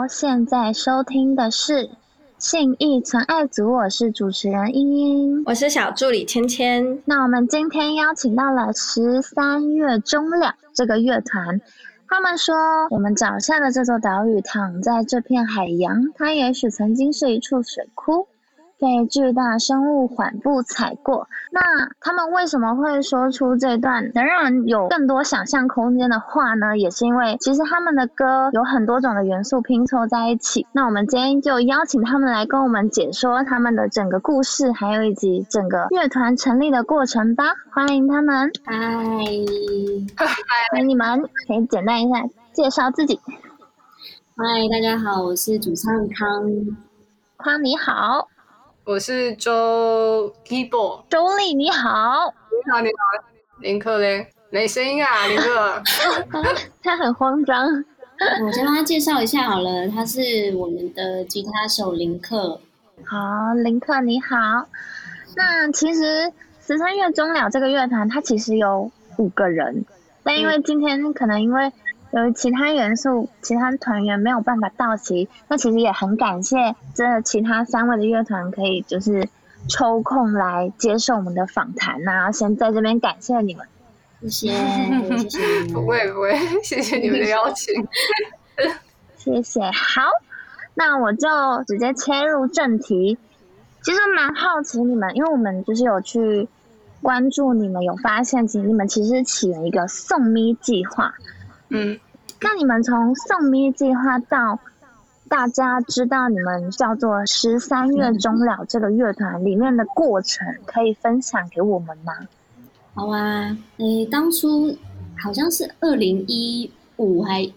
好，现在收听的是信义纯爱组，我是主持人茵茵，我是小助理芊芊。那我们今天邀请到了十三月中了这个乐团，他们说我们脚下的这座岛屿躺在这片海洋，它也许曾经是一处水库。被巨大生物缓步踩过，那他们为什么会说出这段能让人有更多想象空间的话呢？也是因为其实他们的歌有很多种的元素拼凑在一起。那我们今天就邀请他们来跟我们解说他们的整个故事，还有以及整个乐团成立的过程吧。欢迎他们，嗨，欢迎你们，可以简单一下介绍自己。嗨，大家好，我是主唱康，康你好。我是周 keyboard，周丽你好，你好你好，林克嘞，没声音啊，林克，他很慌张，我先帮他介绍一下好了，他是我们的吉他手林克，好，林克你好，那其实十三月中了这个乐团，它其实有五个人，但因为今天可能因为。有其他元素，其他团员没有办法到齐，那其实也很感谢这其他三位的乐团可以就是抽空来接受我们的访谈呐，先在这边感谢你们，谢谢，谢谢，不会不会，谢谢你们的邀请，谢谢。好，那我就直接切入正题，其实蛮好奇你们，因为我们就是有去关注你们，有发现其实你们其实起了一个送咪计划。嗯，那你们从送咪计划到大家知道你们叫做十三月终了这个乐团里面的过程，可以分享给我们吗？好啊，诶，当初好像是二零一五还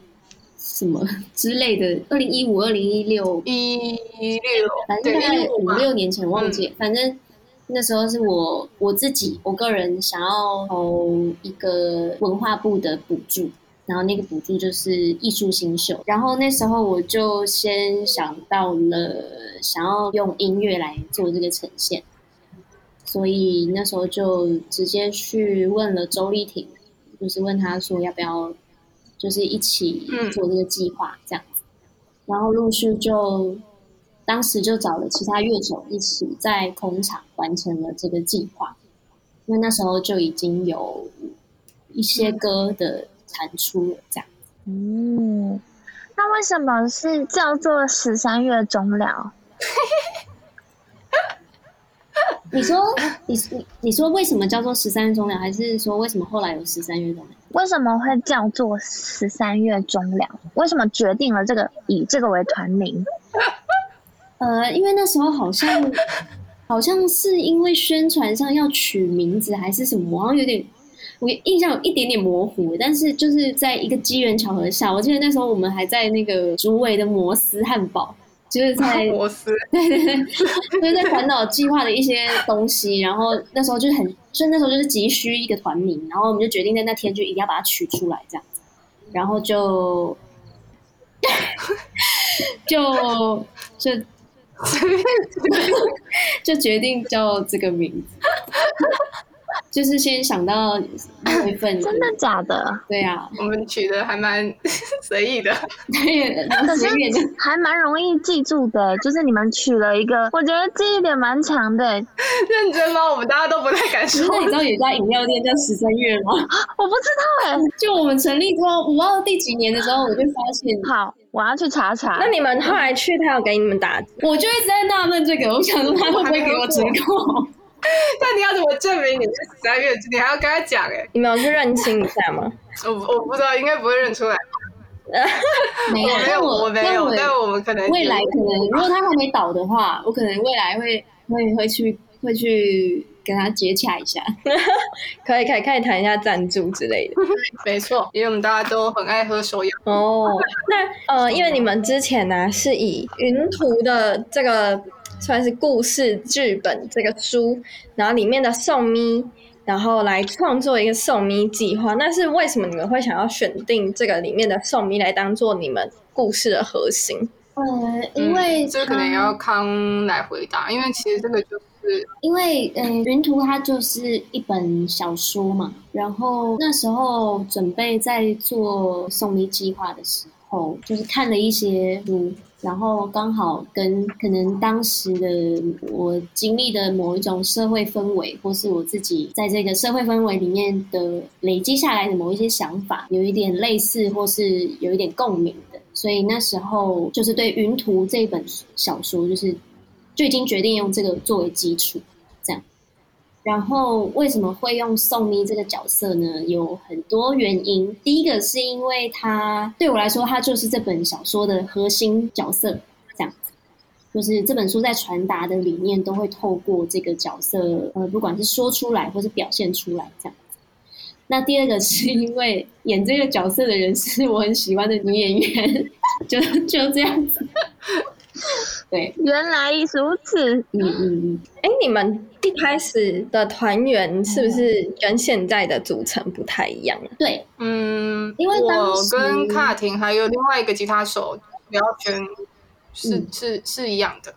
什么之类的，二零一五、二零一六、一六，反正大概五六年前忘记，反正那时候是我我自己我个人想要投一个文化部的补助。然后那个补助就是艺术新秀，然后那时候我就先想到了想要用音乐来做这个呈现，所以那时候就直接去问了周丽婷，就是问他说要不要，就是一起做这个计划这样子，然后陆续就当时就找了其他乐手一起在空场完成了这个计划，因为那时候就已经有一些歌的。弹出了这样，嗯，那为什么是叫做十三月中了？你说，你你你说为什么叫做十三月中了？还是说为什么后来有十三月中了？为什么会叫做十三月中了？为什么决定了这个以这个为团名？呃，因为那时候好像好像是因为宣传上要取名字还是什么，好像有点。我印象有一点点模糊，但是就是在一个机缘巧合下，我记得那时候我们还在那个竹围的摩斯汉堡，就是在 摩斯，对对对，就是在环岛计划的一些东西。然后那时候就是很，就那时候就是急需一个团名，然后我们就决定在那天就一定要把它取出来，这样子，然后就就就 就决定叫这个名字。就是先想到那一份，真的假的？对呀，我们取的还蛮 随意的，对，随便的，还蛮容易记住的。就是你们取了一个，我觉得记忆点蛮强的。认真吗？我们大家都不太敢说。那你知道有家饮料店叫十三月吗？我不知道哎。就我们成立之后，我忘了第几年的时候，我就发现。好，我要去查查。那你们后来去，他有给你们打？我就一直在纳闷这个，我想说他会不会给我折扣？那你要怎么证明你是十三月？你还要跟他讲哎？你们有去认清一下吗？我我不知道，应该不会认出来。没有，没有，我没有。但我们可能未来可能，如果他还没倒的话，我可能未来会会会去会去跟他接洽一下。可以可以可以谈一下赞助之类的。没错，因为我们大家都很爱喝手摇。哦，那呃，因为你们之前呢是以云图的这个。算是故事剧本这个书，然后里面的送咪，然后来创作一个送咪计划。那是为什么你们会想要选定这个里面的送咪来当做你们故事的核心？呃，因为这可能要康来回答，因为其实这个就是因为嗯，云图它就是一本小说嘛，然后那时候准备在做送咪计划的时候。候，就是看了一些书，然后刚好跟可能当时的我经历的某一种社会氛围，或是我自己在这个社会氛围里面的累积下来的某一些想法，有一点类似，或是有一点共鸣的。所以那时候就是对《云图》这本小说，就是就已经决定用这个作为基础，然后为什么会用宋妮这个角色呢？有很多原因。第一个是因为她对我来说，她就是这本小说的核心角色，这样子。就是这本书在传达的理念都会透过这个角色，呃，不管是说出来或是表现出来，这样。那第二个是因为演这个角色的人是我很喜欢的女演员，就就这样子。对，原来如此。嗯嗯嗯。哎，你们一开始的团员是不是跟现在的组成不太一样？对，嗯，因为我跟卡廷还有另外一个吉他手聊天是是是一样的。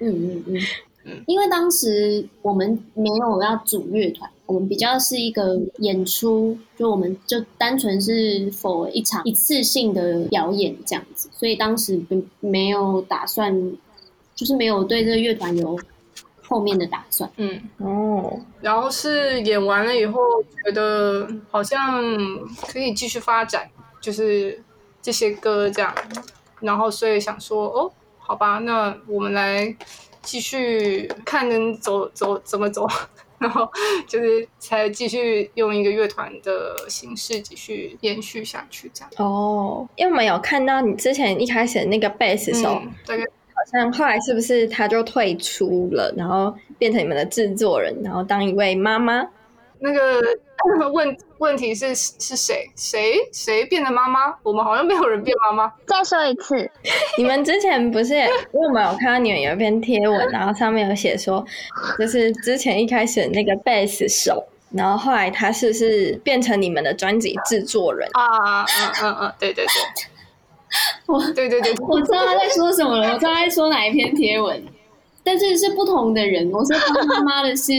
嗯嗯嗯。因为当时我们没有要组乐团，我们比较是一个演出，就我们就单纯是否一场一次性的表演这样子，所以当时并没有打算，就是没有对这个乐团有后面的打算。嗯哦，然后是演完了以后，觉得好像可以继续发展，就是这些歌这样，然后所以想说，哦，好吧，那我们来。继续看能走走怎么走，然后就是才继续用一个乐团的形式继续延续下去这样。哦，因为我们有看到你之前一开始那个贝斯手，大概好像后来是不是他就退出了，然后变成你们的制作人，然后当一位妈妈。那个 问问题是是谁谁谁变的妈妈？我们好像没有人变妈妈。再说一次，你们之前不是因为我们有看到你们有一篇贴文，然后上面有写说，就是之前一开始那个贝斯手，然后后来他是不是变成你们的专辑制作人啊？嗯嗯嗯，对对对，我对对对，我知道他在说什么了，我知道他在说哪一篇贴文，但是是不同的人。我说当妈妈的是。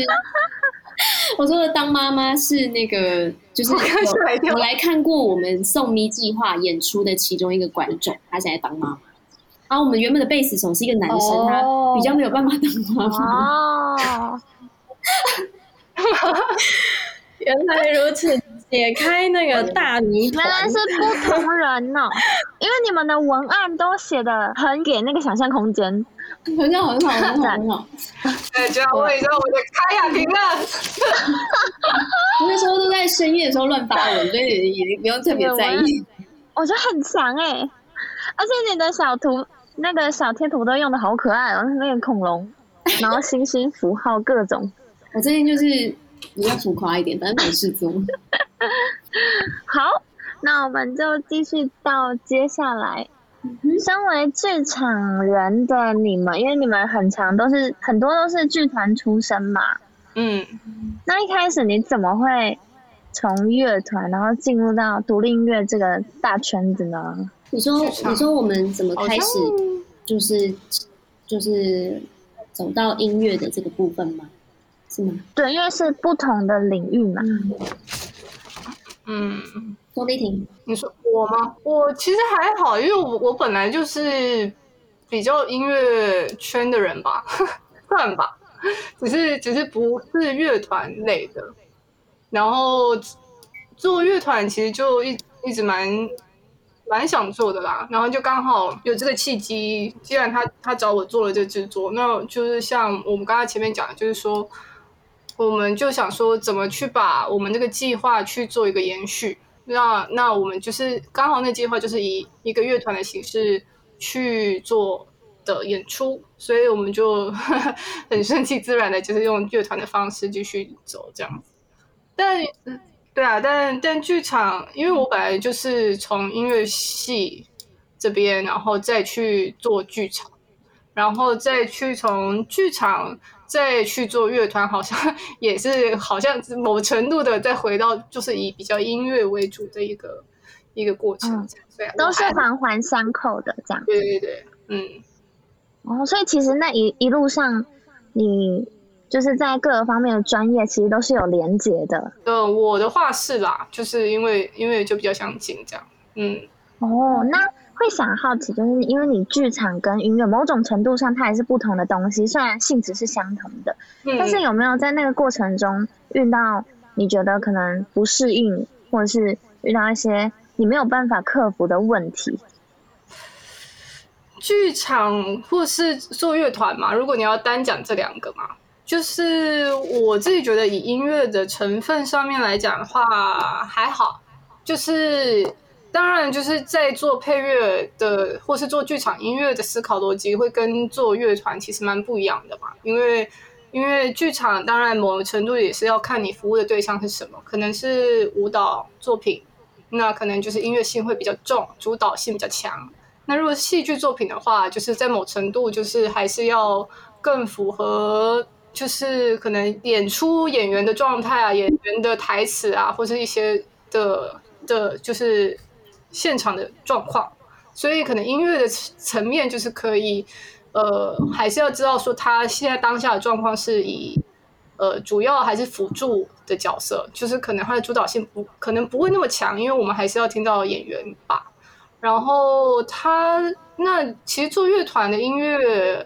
我说的当妈妈是那个，就是我来看过我们送咪计划演出的其中一个观众，他现在当妈妈。然后我们原本的贝斯手是一个男生，他比较没有办法当妈妈。哦，原来如此，解开那个大谜团，原来是不同人呢。因为你们的文案都写的很给那个想象空间。很好，很好，很好，很好。对，就要问一下我的开雅婷了。那时候都在深夜的时候乱发文，所以也不用特别在意。我觉得很强哎，而且你的小图那个小贴图都用的好可爱哦，那个恐龙，然后星星符号各种。我最近就是比较浮夸一点，反正没事做。好，那我们就继续到接下来。身为剧场人的你们，因为你们很长都是很多都是剧团出身嘛，嗯，那一开始你怎么会从乐团然后进入到独立音乐这个大圈子呢？你说，你说我们怎么开始就是就是走到音乐的这个部分吗？是吗？对，因为是不同的领域嘛。嗯。周丽婷，你说我吗？我其实还好，因为我我本来就是比较音乐圈的人吧，算吧，只是只是不是乐团类的。然后做乐团其实就一一直蛮蛮想做的啦。然后就刚好有这个契机，既然他他找我做了这制作，那就是像我们刚才前面讲的，就是说，我们就想说怎么去把我们这个计划去做一个延续。那那我们就是刚好那计划就是以一个乐团的形式去做的演出，所以我们就 很顺其自然的，就是用乐团的方式继续走这样。但对啊，但但剧场，因为我本来就是从音乐系这边，然后再去做剧场，然后再去从剧场。再去做乐团，好像 也是好像某程度的再回到，就是以比较音乐为主的一个一个过程，对，都是环环相扣的这样。对对对，嗯。哦，所以其实那一一路上，你就是在各个方面的专业，其实都是有连接的。呃，我的话是啦，就是因为因为就比较相近这样，嗯。哦，那会想好奇，就是因为你剧场跟音乐某种程度上它也是不同的东西，虽然性质是相同的，嗯但是有没有在那个过程中遇到你觉得可能不适应，或者是遇到一些你没有办法克服的问题？剧场或是做乐团嘛，如果你要单讲这两个嘛，就是我自己觉得以音乐的成分上面来讲的话还好，就是当然就是在做配乐的或是做剧场音乐的思考逻辑会跟做乐团其实蛮不一样的嘛，因为因为剧场当然某程度也是要看你服务的对象是什么，可能是舞蹈作品，那可能就是音乐性会比较重，主导性比较强。那如果是戏剧作品的话，就是在某程度就是还是要更符合，就是可能演出演员的状态啊，演员的台词啊，或是一些的的，就是现场的状况。所以可能音乐的层面就是可以，呃，还是要知道说他现在当下的状况是以。呃，主要还是辅助的角色，就是可能他的主导性不可能不会那么强，因为我们还是要听到演员吧。然后他那其实做乐团的音乐，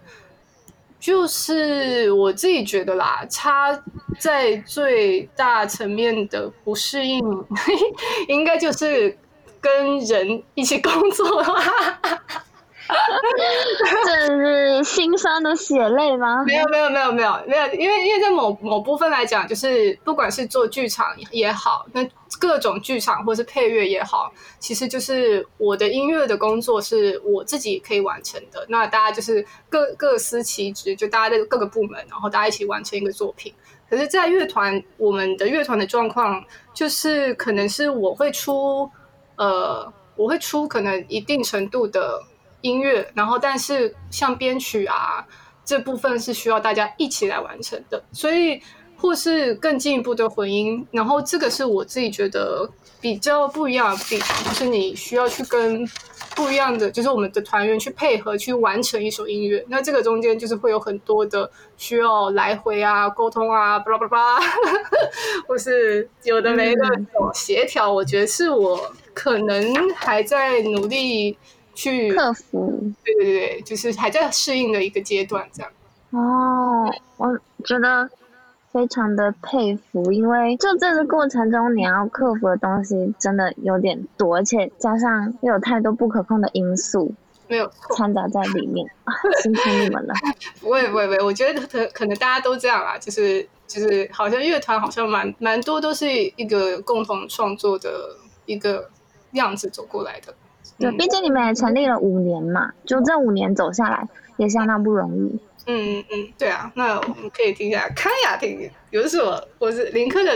就是我自己觉得啦，他在最大层面的不适应，应该就是跟人一起工作的话。这是心酸的血泪吗？没有没有没有没有没有，因为因为在某某部分来讲，就是不管是做剧场也好，那各种剧场或是配乐也好，其实就是我的音乐的工作是我自己可以完成的。那大家就是各各司其职，就大家在各个部门，然后大家一起完成一个作品。可是，在乐团，我们的乐团的状况就是可能是我会出呃，我会出可能一定程度的。音乐，然后但是像编曲啊这部分是需要大家一起来完成的，所以或是更进一步的混音，然后这个是我自己觉得比较不一样的地方，就是你需要去跟不一样的，就是我们的团员去配合去完成一首音乐，那这个中间就是会有很多的需要来回啊沟通啊，巴拉巴拉，或是有的没的协调，我觉得是我可能还在努力。去克服，对对对，就是还在适应的一个阶段，这样。哦，我觉得非常的佩服，因为就这个过程中你要克服的东西真的有点多，而且加上又有太多不可控的因素，没有掺杂在里面，辛苦你们了。不会不会不会，我觉得可可能大家都这样啊，就是就是好像乐团好像蛮蛮多都是一个共同创作的一个样子走过来的。对，毕竟你们也成立了五年嘛，就这五年走下来也相当不容易。嗯嗯嗯，对啊，那我们可以听一下康雅婷，有什么我我是林科的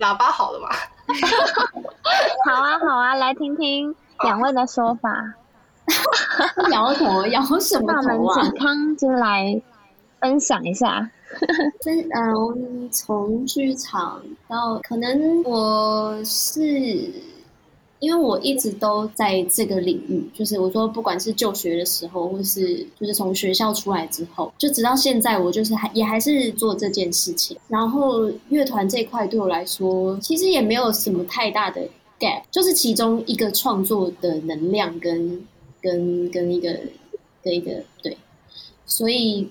喇叭好了吗？好啊好啊，来听听两位的说法。摇头摇什么那我们头啊？请康就来分享一下。分 嗯，从剧场到可能我是。因为我一直都在这个领域，就是我说，不管是就学的时候，或是就是从学校出来之后，就直到现在，我就是还也还是做这件事情。然后乐团这块对我来说，其实也没有什么太大的 gap，就是其中一个创作的能量跟跟跟一个跟一个对，所以。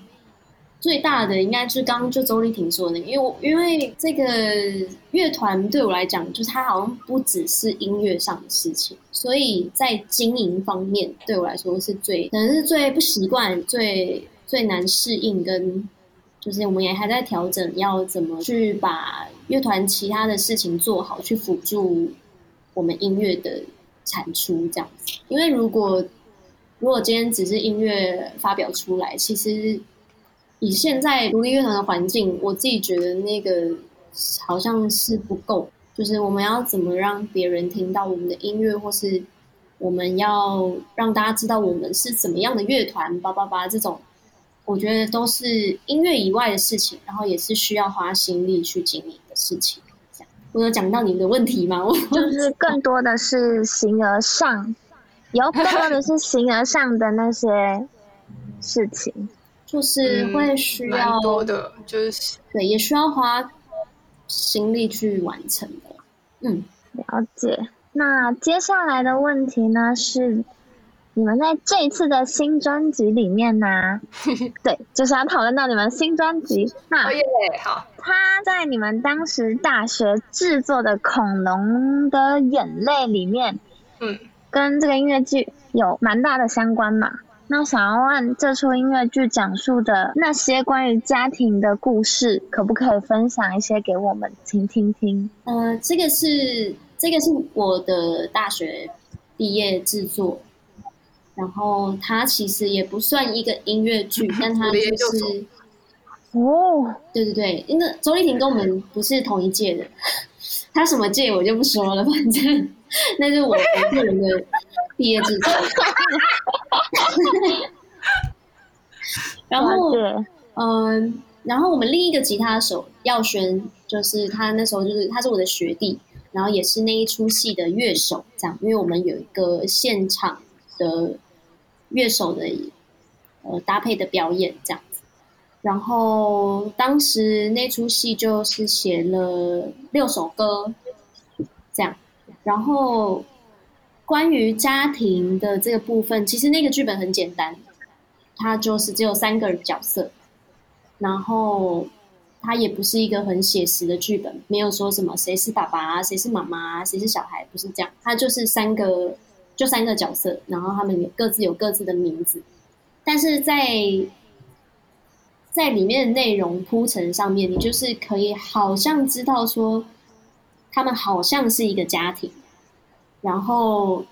最大的应该是刚刚就周丽婷说的，因为我因为这个乐团对我来讲，就是它好像不只是音乐上的事情，所以在经营方面对我来说是最可能是最不习惯、最最难适应，跟就是我们也还在调整，要怎么去把乐团其他的事情做好，去辅助我们音乐的产出这样子。因为如果如果今天只是音乐发表出来，其实。以现在独立乐团的环境，我自己觉得那个好像是不够。就是我们要怎么让别人听到我们的音乐，或是我们要让大家知道我们是怎么样的乐团，叭叭叭这种，我觉得都是音乐以外的事情，然后也是需要花心力去经营的事情。我有讲到你的问题吗？我就是更多的是形而上，有更多的是形而上的那些事情。就是会需要多的，就是对，也需要花心力去完成的。嗯，了解。那接下来的问题呢是，你们在这一次的新专辑里面呢，对，就是要讨论到你们新专辑。那哦耶，好，他在你们当时大学制作的《恐龙的眼泪》里面，嗯，跟这个音乐剧有蛮大的相关嘛。那想要问这出音乐剧讲述的那些关于家庭的故事，可不可以分享一些给我们听听听？呃，这个是这个是我的大学毕业制作，然后它其实也不算一个音乐剧，但它就是哦，对对对，因为周丽婷跟我们不是同一届的，她什么届我就不说了，反正 那是我我个人的毕业制作。然后，嗯，然后我们另一个吉他手耀轩，就是他那时候就是他是我的学弟，然后也是那一出戏的乐手，这样，因为我们有一个现场的乐手的呃搭配的表演这样子。然后当时那出戏就是写了六首歌，这样。然后关于家庭的这个部分，其实那个剧本很简单，它就是只有三个角色，然后它也不是一个很写实的剧本，没有说什么谁是爸爸啊，谁是妈妈啊，谁是小孩，不是这样，它就是三个就三个角色，然后他们有各自有各自的名字，但是在在里面的内容铺陈上面，你就是可以好像知道说，他们好像是一个家庭，然后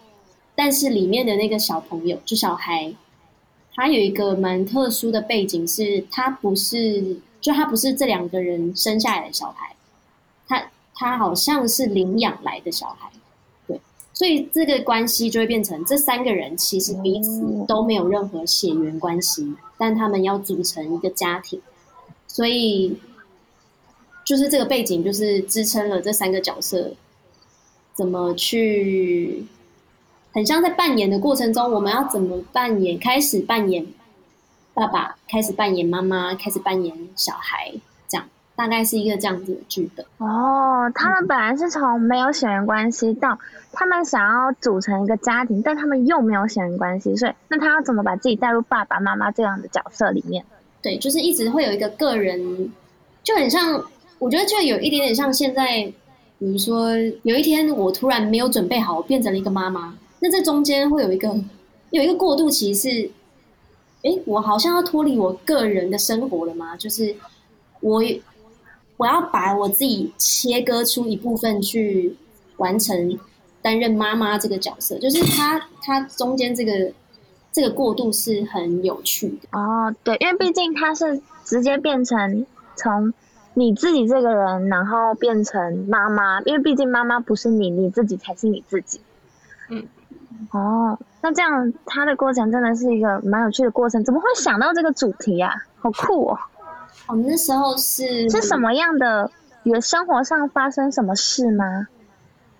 但是里面的那个小朋友，就小孩，他有一个蛮特殊的背景，是他不是，就他不是这两个人生下来的小孩，他他好像是领养来的小孩，对，所以这个关系就会变成这三个人其实彼此都没有任何血缘关系，但他们要组成一个家庭，所以就是这个背景就是支撑了这三个角色怎么去。很像在扮演的过程中，我们要怎么扮演？开始扮演爸爸，开始扮演妈妈，开始扮演小孩，这样大概是一个这样子的剧本。哦，他们本来是从没有血缘关系到他们想要组成一个家庭，但他们又没有血缘关系，所以那他要怎么把自己带入爸爸妈妈这样的角色里面？对，就是一直会有一个个人，就很像，我觉得就有一点点像现在，比如说有一天我突然没有准备好，我变成了一个妈妈。那这中间会有一个有一个过渡期是，哎，我好像要脱离我个人的生活了吗？就是我我要把我自己切割出一部分去完成担任妈妈这个角色，就是他他中间这个这个过渡是很有趣的。哦，对，因为毕竟他是直接变成从你自己这个人，然后变成妈妈，因为毕竟妈妈不是你，你自己才是你自己。嗯。哦，那这样他的过程真的是一个蛮有趣的过程，怎么会想到这个主题啊？好酷哦！我们那时候是是什么样的？有生活上发生什么事吗？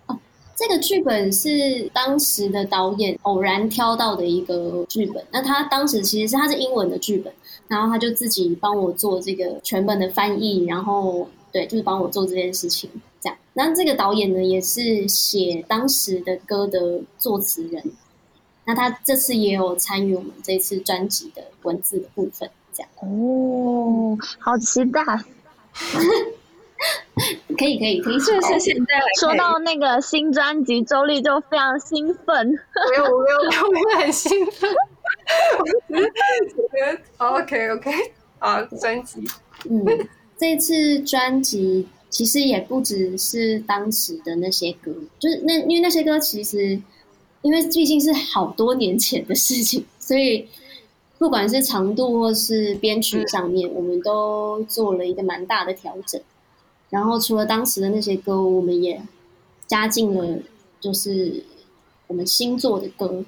哦，这个剧本是当时的导演偶然挑到的一个剧本。那他当时其实是他是英文的剧本，然后他就自己帮我做这个全本的翻译，然后对，就是帮我做这件事情。这样，那这个导演呢，也是写当时的歌的作词人。那他这次也有参与我们这次专辑的文字的部分，这样。哦，好期待！可以，可以，可以。是不是现在说到那个新专辑，周丽就非常兴奋。没有，我没有，我没有很兴奋。我觉得 OK OK 啊，专辑。嗯，这次专辑。其实也不只是当时的那些歌，就是那因为那些歌其实，因为毕竟是好多年前的事情，所以不管是长度或是编曲上面，我们都做了一个蛮大的调整。然后除了当时的那些歌，我们也加进了就是我们新做的歌，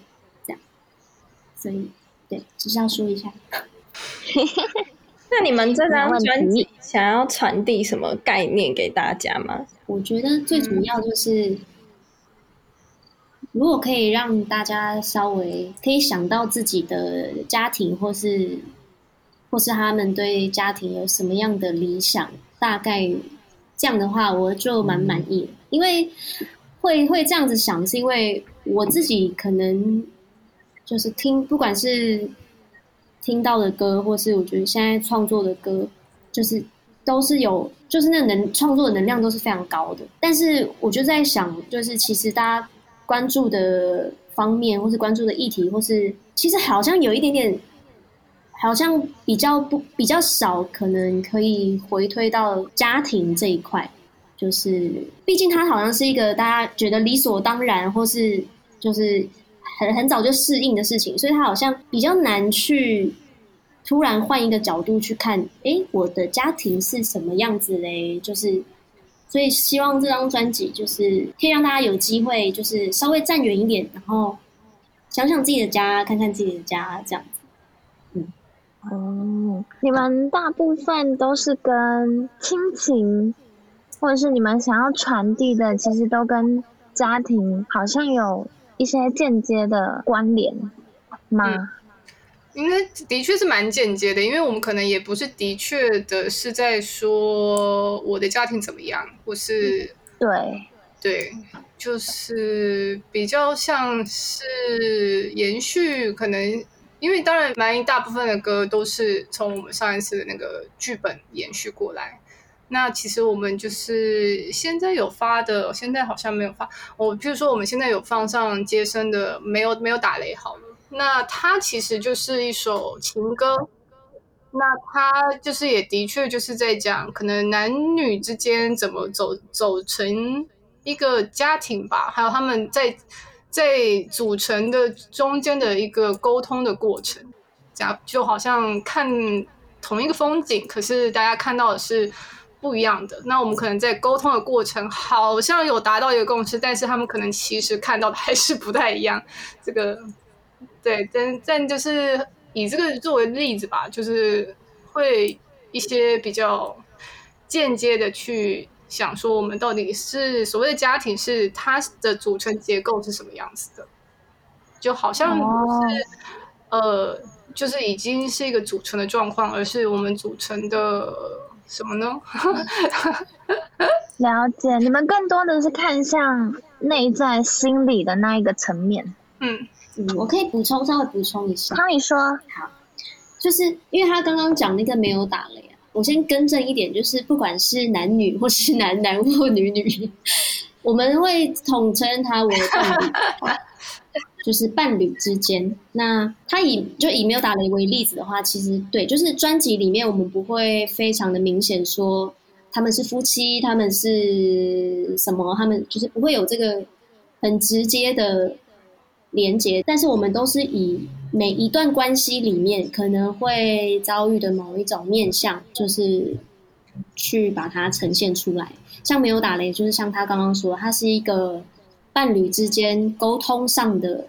所以对，只是要说一下。那你们这张专辑想要传递什么概念给大家吗？我觉得最主要就是，如果可以让大家稍微可以想到自己的家庭，或是或是他们对家庭有什么样的理想，大概这样的话，我就蛮满意。因为会会这样子想，是因为我自己可能就是听，不管是听到的歌，或是我觉得现在创作的歌，就是都是有，就是那能创作的能量都是非常高的。但是我就在想，就是其实大家关注的方面，或是关注的议题，或是其实好像有一点点，好像比较不比较少，可能可以回推到家庭这一块。就是，毕竟它好像是一个大家觉得理所当然，或是就是很很早就适应的事情，所以他好像比较难去突然换一个角度去看，哎，我的家庭是什么样子嘞？就是，所以希望这张专辑就是可以让大家有机会，就是稍微站远一点，然后想想自己的家，看看自己的家，这样子。嗯，哦，你们大部分都是跟亲情。或者是你们想要传递的，其实都跟家庭好像有一些间接的关联吗？应该的确是蛮间接的，因为我们可能也不是的确的是在说我的家庭怎么样，或是对对，就是比较像是延续，可能因为当然蛮一大部分的歌都是从我们上一次的那个剧本延续过来。那其实我们就是现在有发的，现在好像没有发。我譬如说，我们现在有放上接生的，没有没有打雷好了。那它其实就是一首情歌，那它就是也的确就是在讲可能男女之间怎么走走成一个家庭吧，还有他们在在组成的中间的一个沟通的过程，这样就好像看同一个风景，可是大家看到的是。不一样的，那我们可能在沟通的过程好像有达到一个共识，但是他们可能其实看到的还是不太一样。这个，对，但但就是以这个作为例子吧，就是会一些比较间接的去想说，我们到底是所谓的家庭是它的组成结构是什么样子的，就好像不是呃，就是已经是一个组成的状况，而是我们组成的。什么呢？了解，你们更多的是看向内在心理的那一个层面。嗯，我可以补充稍微补充一下。他你说好，就是因为他刚刚讲那个没有打雷啊，我先更正一点，就是不管是男女或是男男或女女，我们会统称他为伴侣。就是伴侣之间，那他以就以没有打雷为例子的话，其实对，就是专辑里面我们不会非常的明显说他们是夫妻，他们是什么，他们就是不会有这个很直接的连接，但是我们都是以每一段关系里面可能会遭遇的某一种面相，就是去把它呈现出来。像没有打雷，就是像他刚刚说，他是一个。伴侣之间沟通上的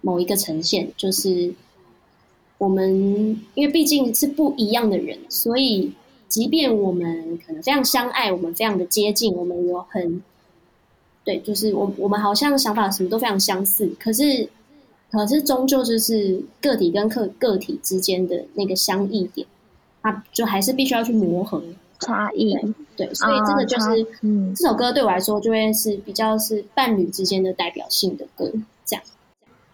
某一个呈现，就是我们因为毕竟是不一样的人，所以即便我们可能非常相爱，我们非常的接近，我们有很对，就是我我们好像想法什么都非常相似，可是可是终究就是个体跟个个体之间的那个相异点，啊就还是必须要去磨合。差异对，所以这个就是嗯这首歌对我来说就会是比较是伴侣之间的代表性的歌，这样。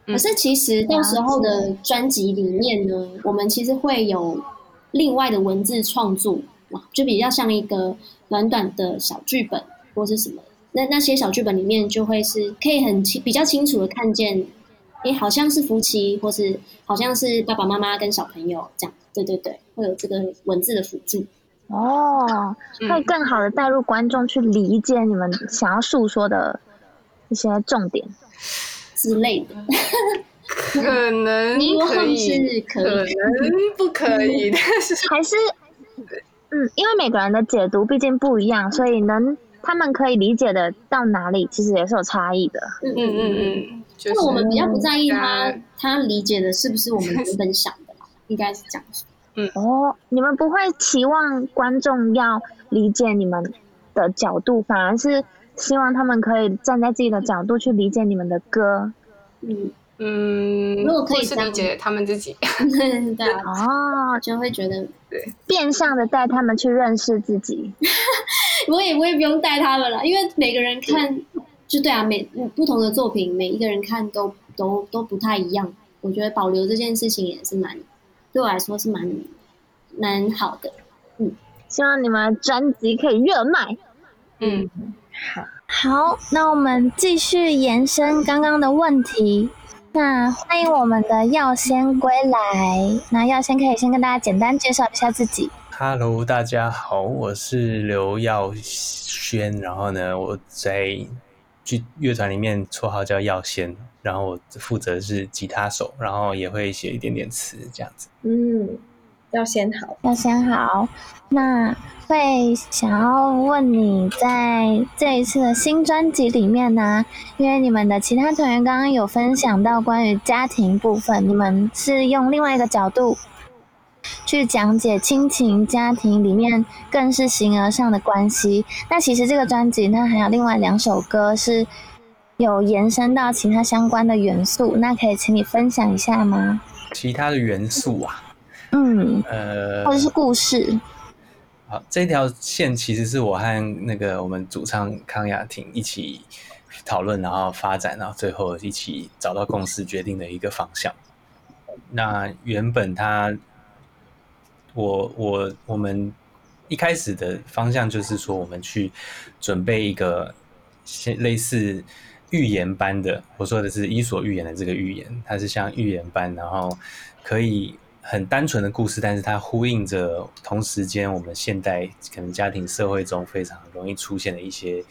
可是其实到时候的专辑里面呢，我们其实会有另外的文字创作，就比较像一个短短的小剧本或是什么。那那些小剧本里面就会是可以很清比较清楚的看见，你，好像是夫妻，或是好像是爸爸妈妈跟小朋友这样。对对对，会有这个文字的辅助。哦，会更好的带入观众去理解你们想要诉说的一些重点之类的，可能可以，可能不可以，但是还是，嗯，因为每个人的解读毕竟不一样，所以能他们可以理解的到哪里，其实也是有差异的。嗯嗯嗯嗯，就是我们比较不在意他他理解的是不是我们原本想的，应该是这样子。嗯哦，你们不会期望观众要理解你们的角度，反而是希望他们可以站在自己的角度去理解你们的歌。嗯嗯，如果可以理解他们自己，对哦，就会觉得对，变相的带他们去认识自己。我也我也不用带他们了，因为每个人看就对啊，每不同的作品，每一个人看都都都不太一样。我觉得保留这件事情也是蛮，对我来说是蛮蛮好的。嗯希望你们专辑可以热卖。嗯，好，好，那我们继续延伸刚刚的问题。那欢迎我们的药仙归来。那药仙可以先跟大家简单介绍一下自己。Hello，大家好，我是刘耀轩。然后呢，我在剧乐团里面绰号叫耀仙，然后我负责是吉他手，然后也会写一点点词这样子。嗯，要先好。要先好，那会想要问你在这一次的新专辑里面呢，因为你们的其他团员刚刚有分享到关于家庭部分，你们是用另外一个角度去讲解亲情、家庭里面更是形而上的关系。那其实这个专辑它还有另外两首歌是有延伸到其他相关的元素，那可以请你分享一下吗？其他的元素啊，嗯，呃或，者是故事。好，这条线其实是我和那个我们主唱康雅婷一起讨论，然后发展，然后最后一起找到共识，决定的一个方向。那原本他，我我我们一开始的方向就是说，我们去准备一个像类似预言般的，我说的是伊索寓言的这个预言，它是像预言般，然后可以很单纯的故事，但是它呼应着同时间我们现代可能家庭社会中非常容易出现的一些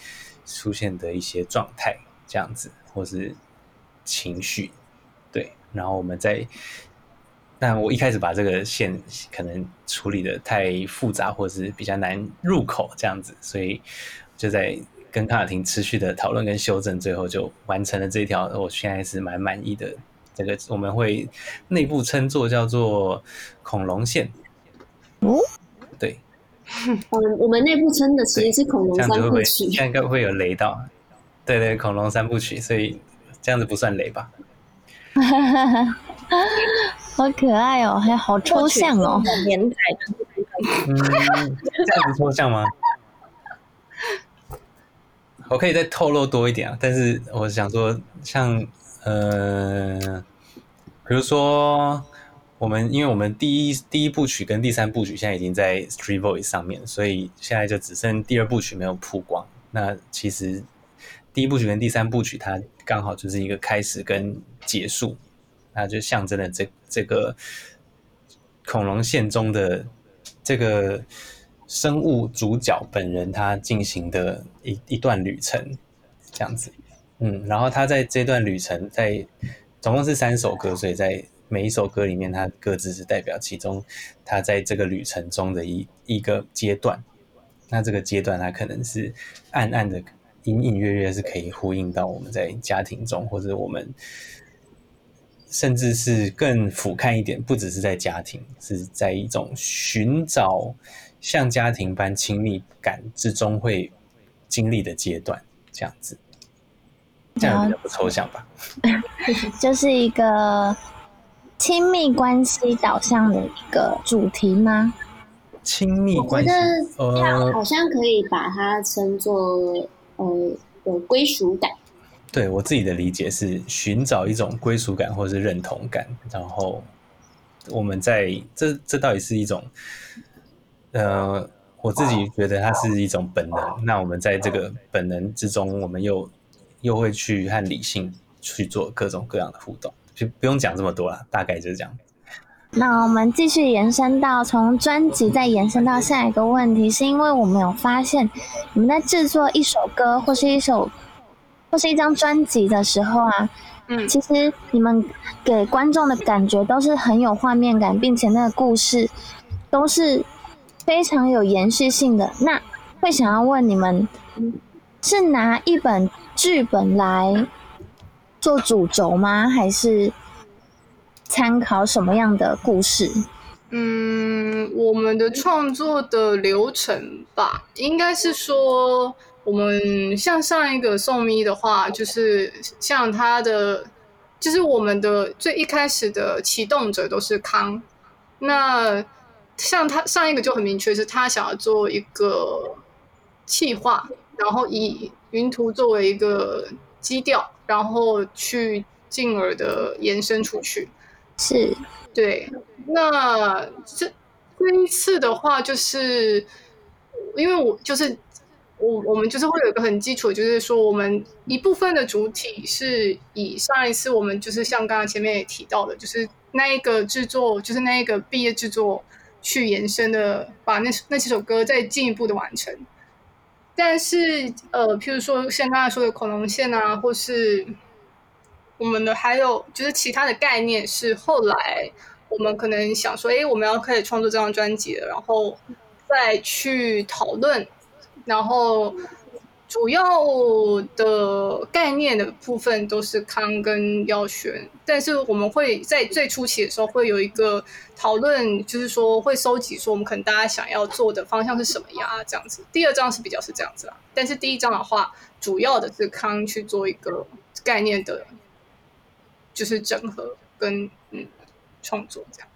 出现的一些状态，这样子或是情绪，对，然后我们在。但我一开始把这个线可能处理的太复杂，或者是比较难入口这样子，所以就在跟卡尔廷持续的讨论跟修正，最后就完成了这条。我现在是蛮满意的。这个我们会内部称作叫做恐龙线。哦，对，嗯，我们内部称的其实是恐龙三部曲这。样应该会有雷到？对对，恐龙三部曲，所以这样子不算雷吧？好可爱哦，还好抽象哦。连载的嗯，这样子抽象吗？我可以再透露多一点啊，但是我想说，像呃，比如说我们，因为我们第一第一部曲跟第三部曲现在已经在 Street Voice 上面，所以现在就只剩第二部曲没有曝光。那其实第一部曲跟第三部曲它刚好就是一个开始跟结束，那就象征了这这个恐龙线中的这个生物主角本人他进行的一一段旅程，这样子，嗯，然后他在这段旅程在总共是三首歌，所以在每一首歌里面，他各自是代表其中他在这个旅程中的一一个阶段。那这个阶段，他可能是暗暗的、隐隐约约是可以呼应到我们在家庭中，或者我们甚至是更俯瞰一点，不只是在家庭，是在一种寻找像家庭般亲密感之中会经历的阶段，这样子，这样比较不抽象吧？就是一个亲密关系导向的一个主题吗？亲密我关系呃，好像可以把它称作呃有归属感。对我自己的理解是寻找一种归属感或是认同感，然后我们在这这到底是一种，呃，我自己觉得它是一种本能。那我们在这个本能之中，我们又又会去和理性去做各种各样的互动，就不用讲这么多了，大概就是这样。那我们继续延伸到从专辑再延伸到下一个问题，是因为我们有发现，你们在制作一首歌或是一首或是一张专辑的时候啊，嗯其实你们给观众的感觉都是很有画面感，并且那个故事都是非常有延续性的。那会想要问你们，是拿一本剧本来做主轴吗？还是参考什么样的故事？嗯，我们的创作的流程吧，应该是说，我们像上一个宋咪的话，就是像他的，就是我们的最一开始的启动者都是康。那像他上一个就很明确，是他想要做一个企划，然后以云图作为一个基调，然后去进而的延伸出去。是对，那这这一次的话，就是因为我就是我我们就是会有一个很基础，就是说我们一部分的主体是以上一次我们就是像刚刚前面也提到的，就是那一个制作，就是那一个毕业制作去延伸的，把那那几首歌再进一步的完成。但是呃，譬如说像刚才说的恐龙线啊，或是我们的还有就是其他的概念，是后来我们可能想说，哎，我们要开始创作这张专辑了，然后再去讨论，然后主要的概念的部分都是康跟耀轩，但是我们会在最初期的时候会有一个讨论，就是说会收集说我们可能大家想要做的方向是什么呀，这样子。第二章是比较是这样子啦，但是第一章的话，主要的是康去做一个概念的。就是整合跟嗯创作这样，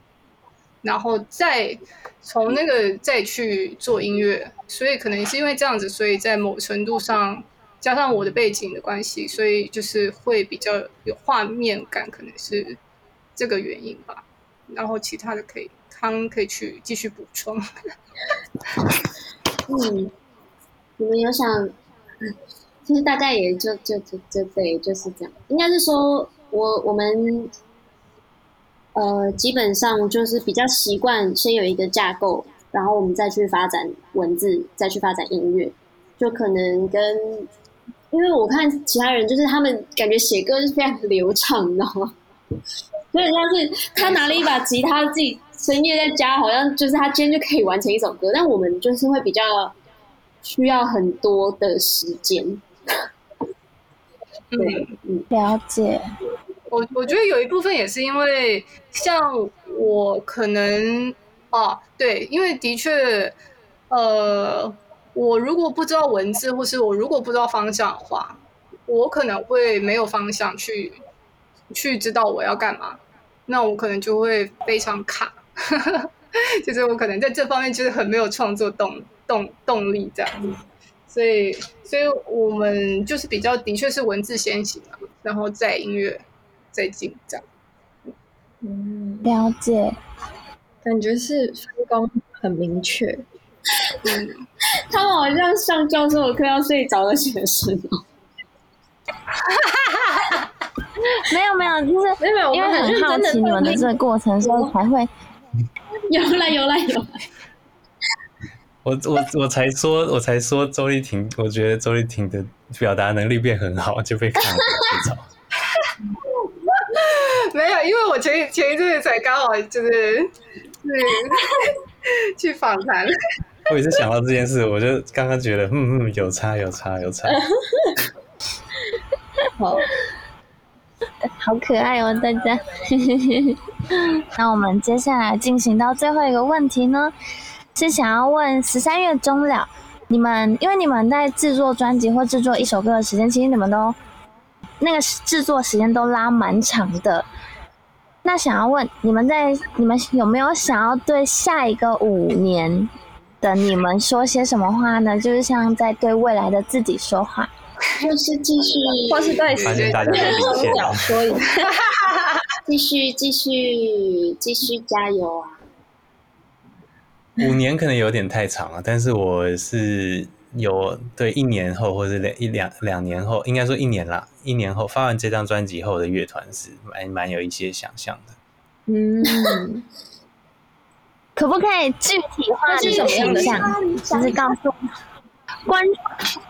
然后再从那个再去做音乐，所以可能是因为这样子，所以在某程度上加上我的背景的关系，所以就是会比较有画面感，可能是这个原因吧。然后其他的可以康可以去继续补充。嗯，你们有想，其实大概也就就就就对，就是这样，应该是说。我我们呃基本上就是比较习惯先有一个架构，然后我们再去发展文字，再去发展音乐，就可能跟因为我看其他人就是他们感觉写歌是非常流畅，你知道吗？所以像是他拿了一把吉他自己深夜在家，好像就是他今天就可以完成一首歌，但我们就是会比较需要很多的时间。对，嗯，了解。我我觉得有一部分也是因为，像我可能啊，对，因为的确，呃，我如果不知道文字，或是我如果不知道方向的话，我可能会没有方向去去知道我要干嘛，那我可能就会非常卡，就是我可能在这方面就是很没有创作动动动力这样子，所以所以我们就是比较的确是文字先行嘛，然后再音乐。在进这样，嗯，了解，感觉是分工很明确。嗯，他们好像上教授的课要睡着的学生哦。没有没有，就是没有，因为很好奇你们的这个过程，所以才会有来有来有来。我我我才说，我才说周丽婷，我觉得周丽婷的表达能力变很好，就被看了睡着。没有，因为我前前一阵子才刚好就是是去访谈。我也是想到这件事，我就刚刚觉得，嗯嗯，有差有差有差。好，好可爱哦，大家。那我们接下来进行到最后一个问题呢，是想要问十三月中了，你们因为你们在制作专辑或制作一首歌的时间，其实你们都那个制作时间都拉蛮长的。那想要问你们，在你们有没有想要对下一个五年的你们说些什么话呢？就是像在对未来的自己说话，就是继续，或是对继续继续继续加油啊！五年可能有点太长了，但是我是。有对一年后或者两一两两年后，应该说一年啦。一年后发完这张专辑后的乐团是蛮蛮有一些想象的。嗯，可不可以具体化这种形象？就是告诉观众。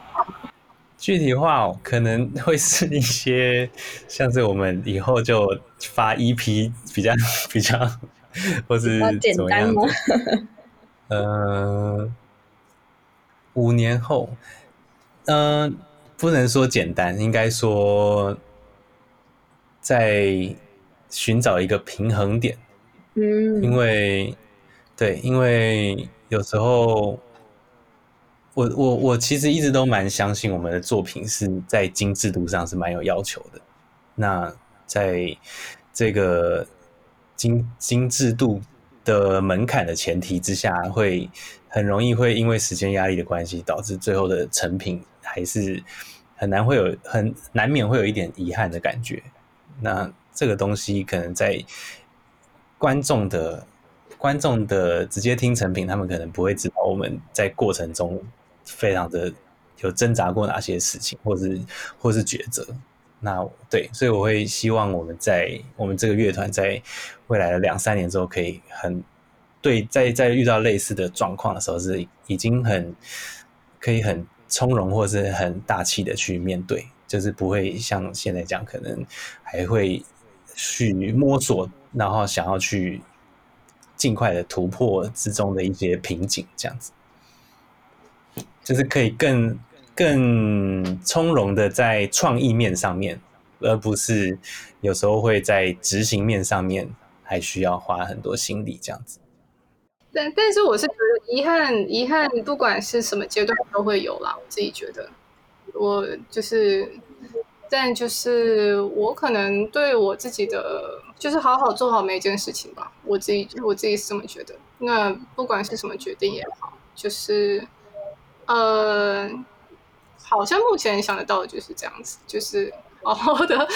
具体化哦可能会是一些像是我们以后就发 EP 比较 比较，或是怎么样的？嗯。五年后，嗯，不能说简单，应该说在寻找一个平衡点。嗯，因为对，因为有时候，我我我其实一直都蛮相信我们的作品是在精致度上是蛮有要求的。那在这个精精致度的门槛的前提之下，会。很容易会因为时间压力的关系，导致最后的成品还是很难会有很难免会有一点遗憾的感觉。那这个东西可能在观众的观众的直接听成品，他们可能不会知道我们在过程中非常的有挣扎过哪些事情，或是或是抉择。那对，所以我会希望我们在我们这个乐团在未来的两三年之后，可以很对，在在遇到类似的状况的时候，是已经很可以很从容，或是很大气的去面对，就是不会像现在讲，可能还会去摸索，然后想要去尽快的突破之中的一些瓶颈，这样子，就是可以更。更从容的在创意面上面，而不是有时候会在执行面上面还需要花很多心力这样子。但但是我是觉得遗憾，遗憾不管是什么阶段都会有啦。我自己觉得，我就是，但就是我可能对我自己的就是好好做好每一件事情吧。我自己我自己是这么觉得。那不管是什么决定也好，就是呃。好像目前想得到的就是这样子，就是好好的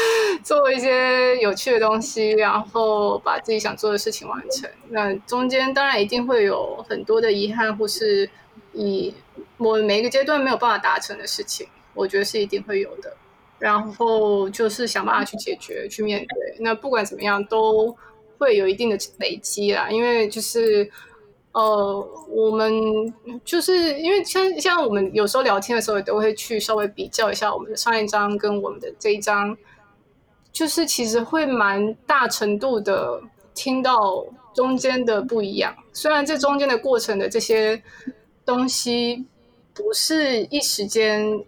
做一些有趣的东西，然后把自己想做的事情完成。那中间当然一定会有很多的遗憾，或是以我每一个阶段没有办法达成的事情，我觉得是一定会有的。然后就是想办法去解决、去面对。那不管怎么样，都会有一定的累积啦，因为就是。呃，我们就是因为像像我们有时候聊天的时候，也都会去稍微比较一下我们的上一张跟我们的这一张，就是其实会蛮大程度的听到中间的不一样。虽然这中间的过程的这些东西不是一时间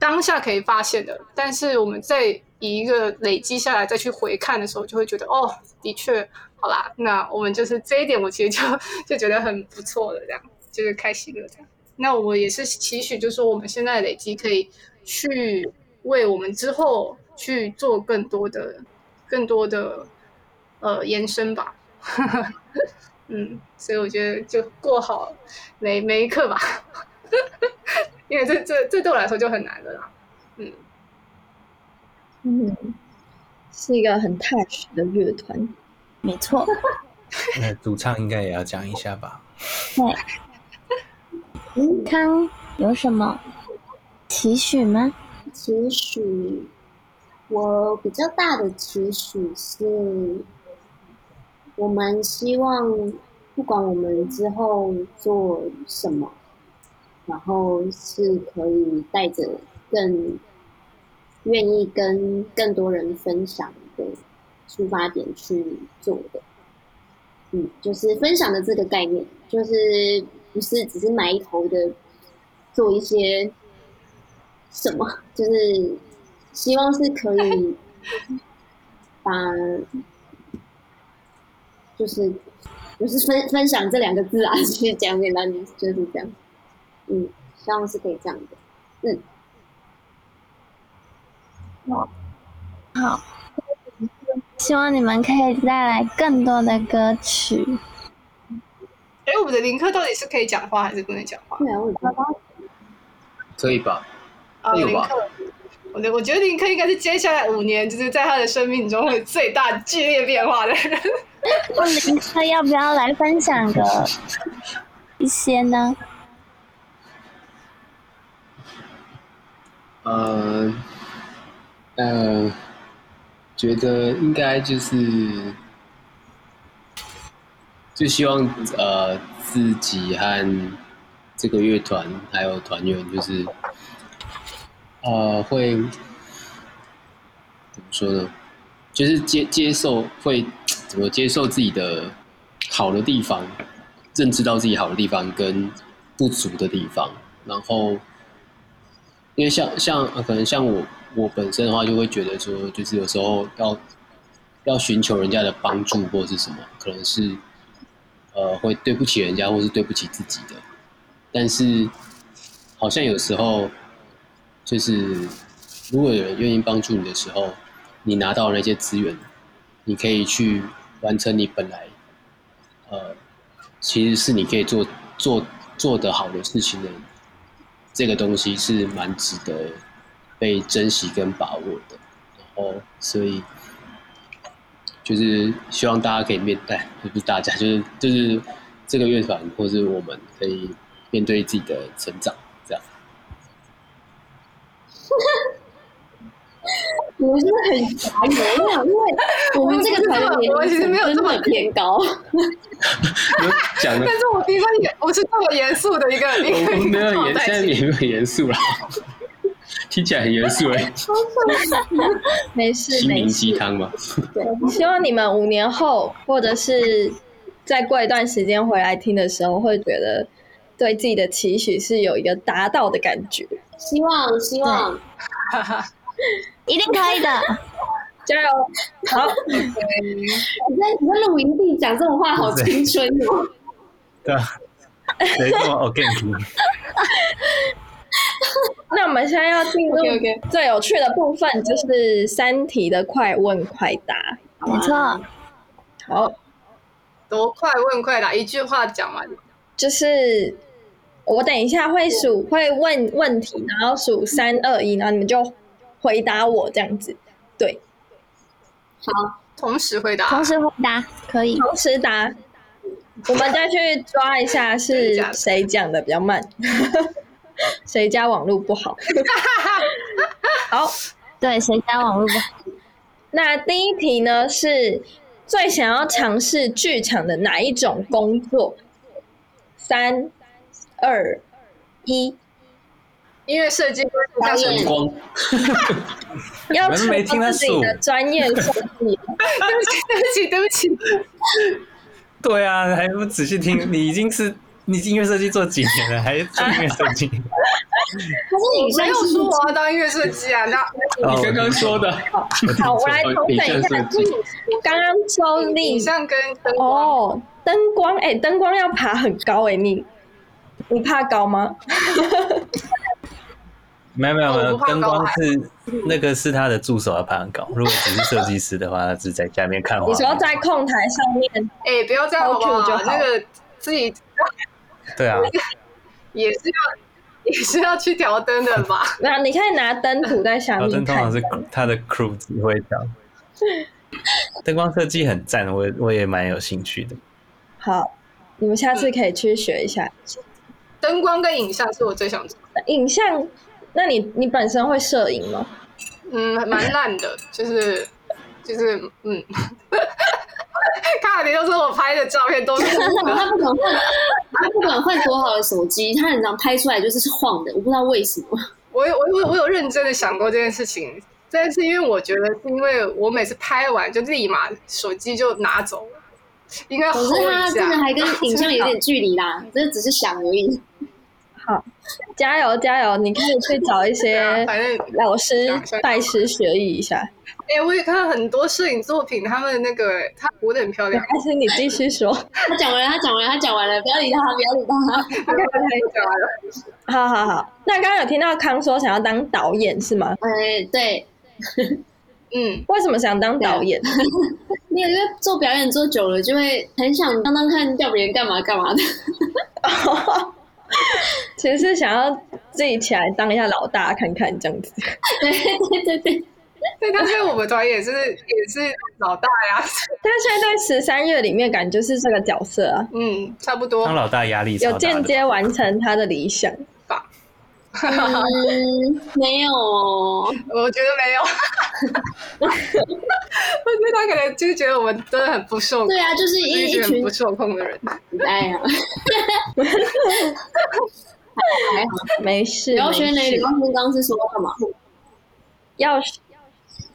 当下可以发现的，但是我们在以一个累积下来再去回看的时候，就会觉得哦，的确。好啦，那我们就是这一点，我其实就就觉得很不错的，这样就是开心了。这样，那我也是期许，就是我们现在累积可以去为我们之后去做更多的、更多的呃延伸吧。嗯，所以我觉得就过好每每一刻吧，因为这这这对我来说就很难的啦。嗯嗯，是一个很 touch 的乐团。没错，那主唱应该也要讲一下吧？对，林康有什么期许吗？期许，我比较大的期许是，我们希望不管我们之后做什么，然后是可以带着更愿意跟更多人分享的。出发点去做的，嗯，就是分享的这个概念，就是不是只是埋头的做一些什么，就是希望是可以 把，就是就是分分享这两个字啊，去讲给大家，就是这样，嗯，希望是可以这样的，嗯，好，好。希望你们可以带来更多的歌曲。哎，我们的林克到底是可以讲话还是不能讲话？可以吧？啊，林克，我觉我觉得林克应该是接下来五年，就是在他的生命中会最大剧烈变化的人。林克要不要来分享个一些呢？呃，嗯。觉得应该就是，就希望呃自己和这个乐团还有团员就是，呃会怎么说呢？就是接接受会怎么接受自己的好的地方，认知到自己好的地方跟不足的地方，然后因为像像可能像我。我本身的话就会觉得说，就是有时候要要寻求人家的帮助或是什么，可能是呃会对不起人家或是对不起自己的。但是好像有时候就是如果有人愿意帮助你的时候，你拿到那些资源，你可以去完成你本来呃其实是你可以做做做得好的事情的这个东西是蛮值得被珍惜跟把握的。然后，所以就是希望大家可以面对，不是大家，就是就是这个乐团或是我们可以面对自己的成长，这样。我真的很傻眼，我想，因为我们这个团的年龄层真的偏高。讲的，但是我平常也我是这么严肃的一个，一 个我们没有严，现在也没有严肃了，听起来很严肃 哎，没事心灵。鸡汤嘛。希望你们五年后，或者是再过一段时间回来听的时候，会觉得对自己的期许是有一个达到的感觉。希望希望，一定可以的。加油！好，你在你在录营地讲这种话，好青春哦。对啊，谁这么 OK？那我们现在要进入最有趣的部分，就是三题的快问快答。没错，好，多快问快答，一句话讲完。就是我等一下会数，会问问题，然后数三二一，然后你们就回答我这样子。对，好，同时回答，同时回答可以。同时答，我们再去抓一下是谁讲的比较慢，谁家网络不好。好，对，谁家网络不好？那第一题呢是最想要尝试剧场的哪一种工作？三、二、一，音乐设计 要你们没听他出自己的专业设计。对不起，对不起，对啊，还不仔细听？你已经是你音乐设计做几年了，还做音乐设计？可是影没有说我要当音乐设计啊，那你刚刚说的，好，我来重整一下刚刚周影丽像跟灯光，哦，灯光哎，灯光要爬很高哎，你你怕高吗？没有没有没有，灯光是那个是他的助手要爬很高，如果只是设计师的话，他只是在下面看画你说面。在控台上面，哎，不要这样好不那个自己对啊，也是要也是要去调灯的吧？那你可以拿灯图在下面然后灯通常。是他的 crew 指挥调。灯光设计很赞，我我也蛮有兴趣的。好，你们下次可以去学一下灯光跟影像是我最想做的，影像。那你你本身会摄影吗？嗯，蛮烂的，就是就是嗯，看了你就说我拍的照片都是他不管换，他不管换多好的手机，他很常拍出来就是是晃的，我不知道为什么。我有我有我有认真的想过这件事情，但是因为我觉得是因为我每次拍完就立马手机就拿走了，应该可是他。真的还跟影像有点距离啦，这只是想而已。好，加油加油！你可以去找一些反正老师拜师学艺一下。哎、我也看到很多摄影作品，他们那个他活得很漂亮。但是你继续说。他讲完了，他讲完了，他讲完了，不要理他，不要理他。OK，讲完了。好好好，那刚刚有听到康说想要当导演是吗？哎，对，嗯，为什么想当导演？没有，因为做表演做久了，就会很想当当看叫别人干嘛干嘛的。其实是想要自己起来当一下老大看看这样子。对对对对，对，但是我们团也是也是老大呀。但是现在在十三月里面，感觉就是这个角色啊，嗯，差不多当。老大压力超有。间接完成他的理想吧。嗯，没有哦，我觉得没有，我觉得他可能就是觉得我们真的很不受，对啊，就是是一一群不受控的人。哎呀，还好。没事，刘轩呢？没事刘轩刚刚是说干嘛？耀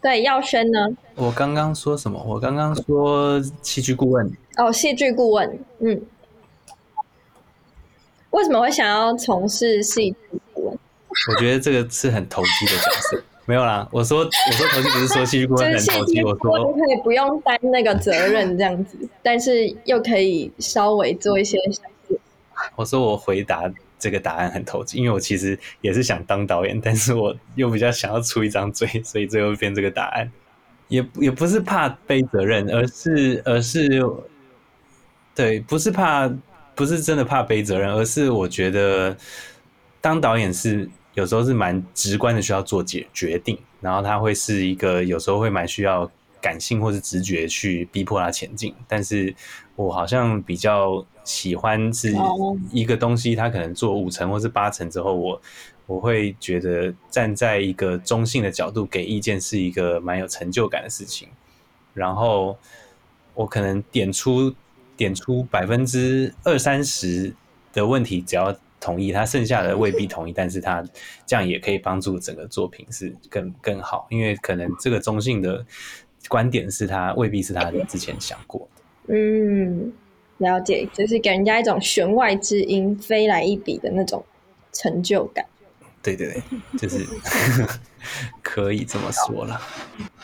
对耀轩呢？我刚刚说什么？我刚刚说戏剧顾问，哦，戏剧顾问，嗯，为什么会想要从事戏剧顾问？我觉得这个是很投机的角色。没有啦，我说我说投机不是说戏剧顾就问很投机，我说顾问可以不用担那个责任这样子，但是又可以稍微做一些。我说我回答这个答案很投机，因为我其实也是想当导演，但是我又比较想要出一张嘴，所以最后变这个答案。也也不是怕背责任，而是而是对，不是怕，不是真的怕背责任，而是我觉得当导演是有时候是蛮直观的，需要做决决定，然后他会是一个有时候会蛮需要感性或是直觉去逼迫他前进。但是我好像比较喜欢是哦一个东西，他可能做五成或是八成之后，我我会觉得站在一个中性的角度给意见是一个蛮有成就感的事情。然后我可能点出点出百分之二三十的问题，只要同意，他剩下的未必同意，但是他这样也可以帮助整个作品是更更好，因为可能这个中性的观点是他未必是他之前想过的。嗯，了解，就是给人家一种弦外之音飞来一笔的那种成就感。对对对，就是 可以这么说了。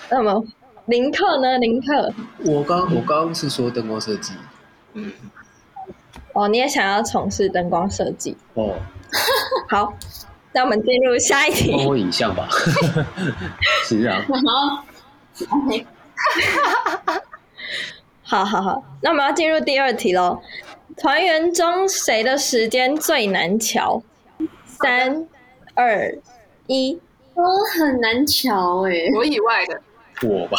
那么林克呢？林克，我刚我刚刚是说灯光设计哦，你也想要从事灯光设计？哦，好，那我们进入下一题。包括影像吧，是啊，好，OK，好好好，那我们要进入第二题喽。团员中谁的时间最难瞧？三、二、一，都很难瞧哎、我以外的，我吧，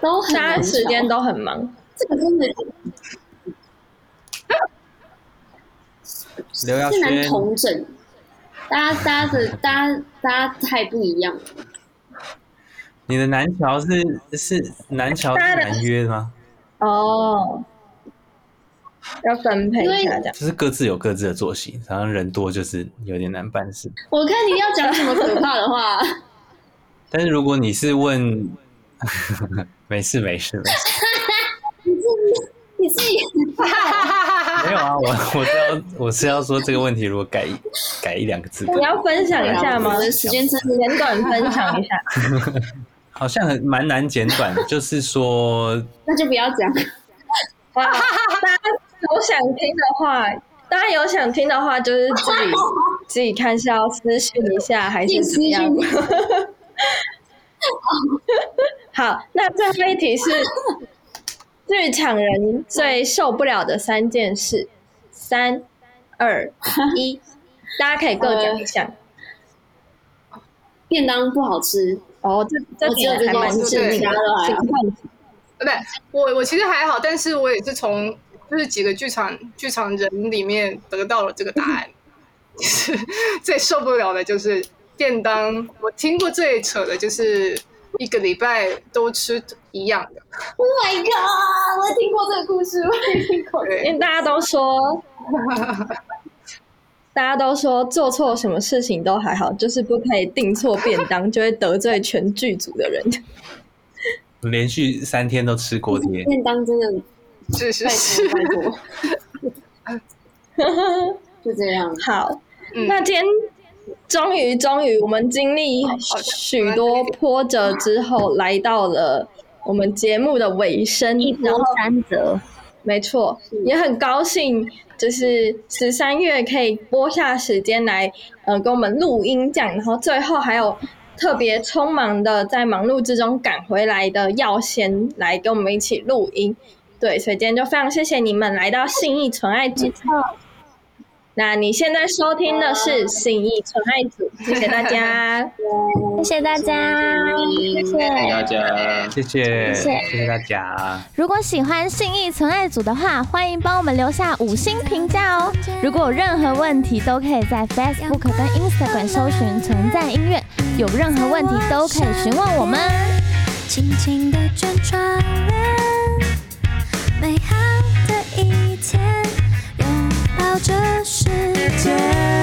都很大家。时间都很忙。这个真的刘耀是难轩，同整，大家大家的大家大家太不一样了。你的南桥是是南桥是大家的南约吗？哦，要分配一下这样。就是各自有各自的作息，然后人多就是有点难办事。我看你要讲什么可怕的话，但是如果你是问，没事没事没事，你自己你自己没有啊，我我是要我是要说这个问题，如果改一改一两个字，你要分享一下吗我？的时间真的简短分享一下。好像很蛮难简短，就是说那就不要讲。哇，大家有想听的话，大家有想听的话，就是自己 自己看是要私讯一下还是怎么样。好，那最后一题是剧场人最受不了的三件事，三、二、一，大家可以各讲一下。便当不好吃，哦，这这我只有这点还蛮件事，致命的其他。都还好。不对，我我其实还好，但是我也是从就是几个剧场剧场人里面得到了这个答案，就是最受不了的就是便当。我听过最扯的就是一个礼拜都吃一样的，Oh my god！我听过这个故事，我也听过。因对为大家都说，大家都说做错什么事情都还好，就是不可以订错便当，就会得罪全剧组的人。连续三天都吃锅贴，便当真的是是拜是就这样。好，嗯那今天终于终于，我们经历许多波折之后，来到了我们节目的尾声，一波三折，没错，也很高兴，就是十三月可以播下时间来，呃，跟我们录音这样，然后最后还有特别匆忙的在忙碌之中赶回来的耀先来跟我们一起录音，对，所以今天就非常谢谢你们来到信义纯爱组。那你现在收听的是信义纯爱组，谢谢大家。谢谢大家，谢谢。大家。谢谢谢谢大家。如果喜欢信义存爱组的话，欢迎帮我们留下五星评价哦。如果有任何问题，都可以在 Facebook 跟 Instagram 搜寻“存在音乐”，有任何问题都可以询问我们。轻轻地这世界。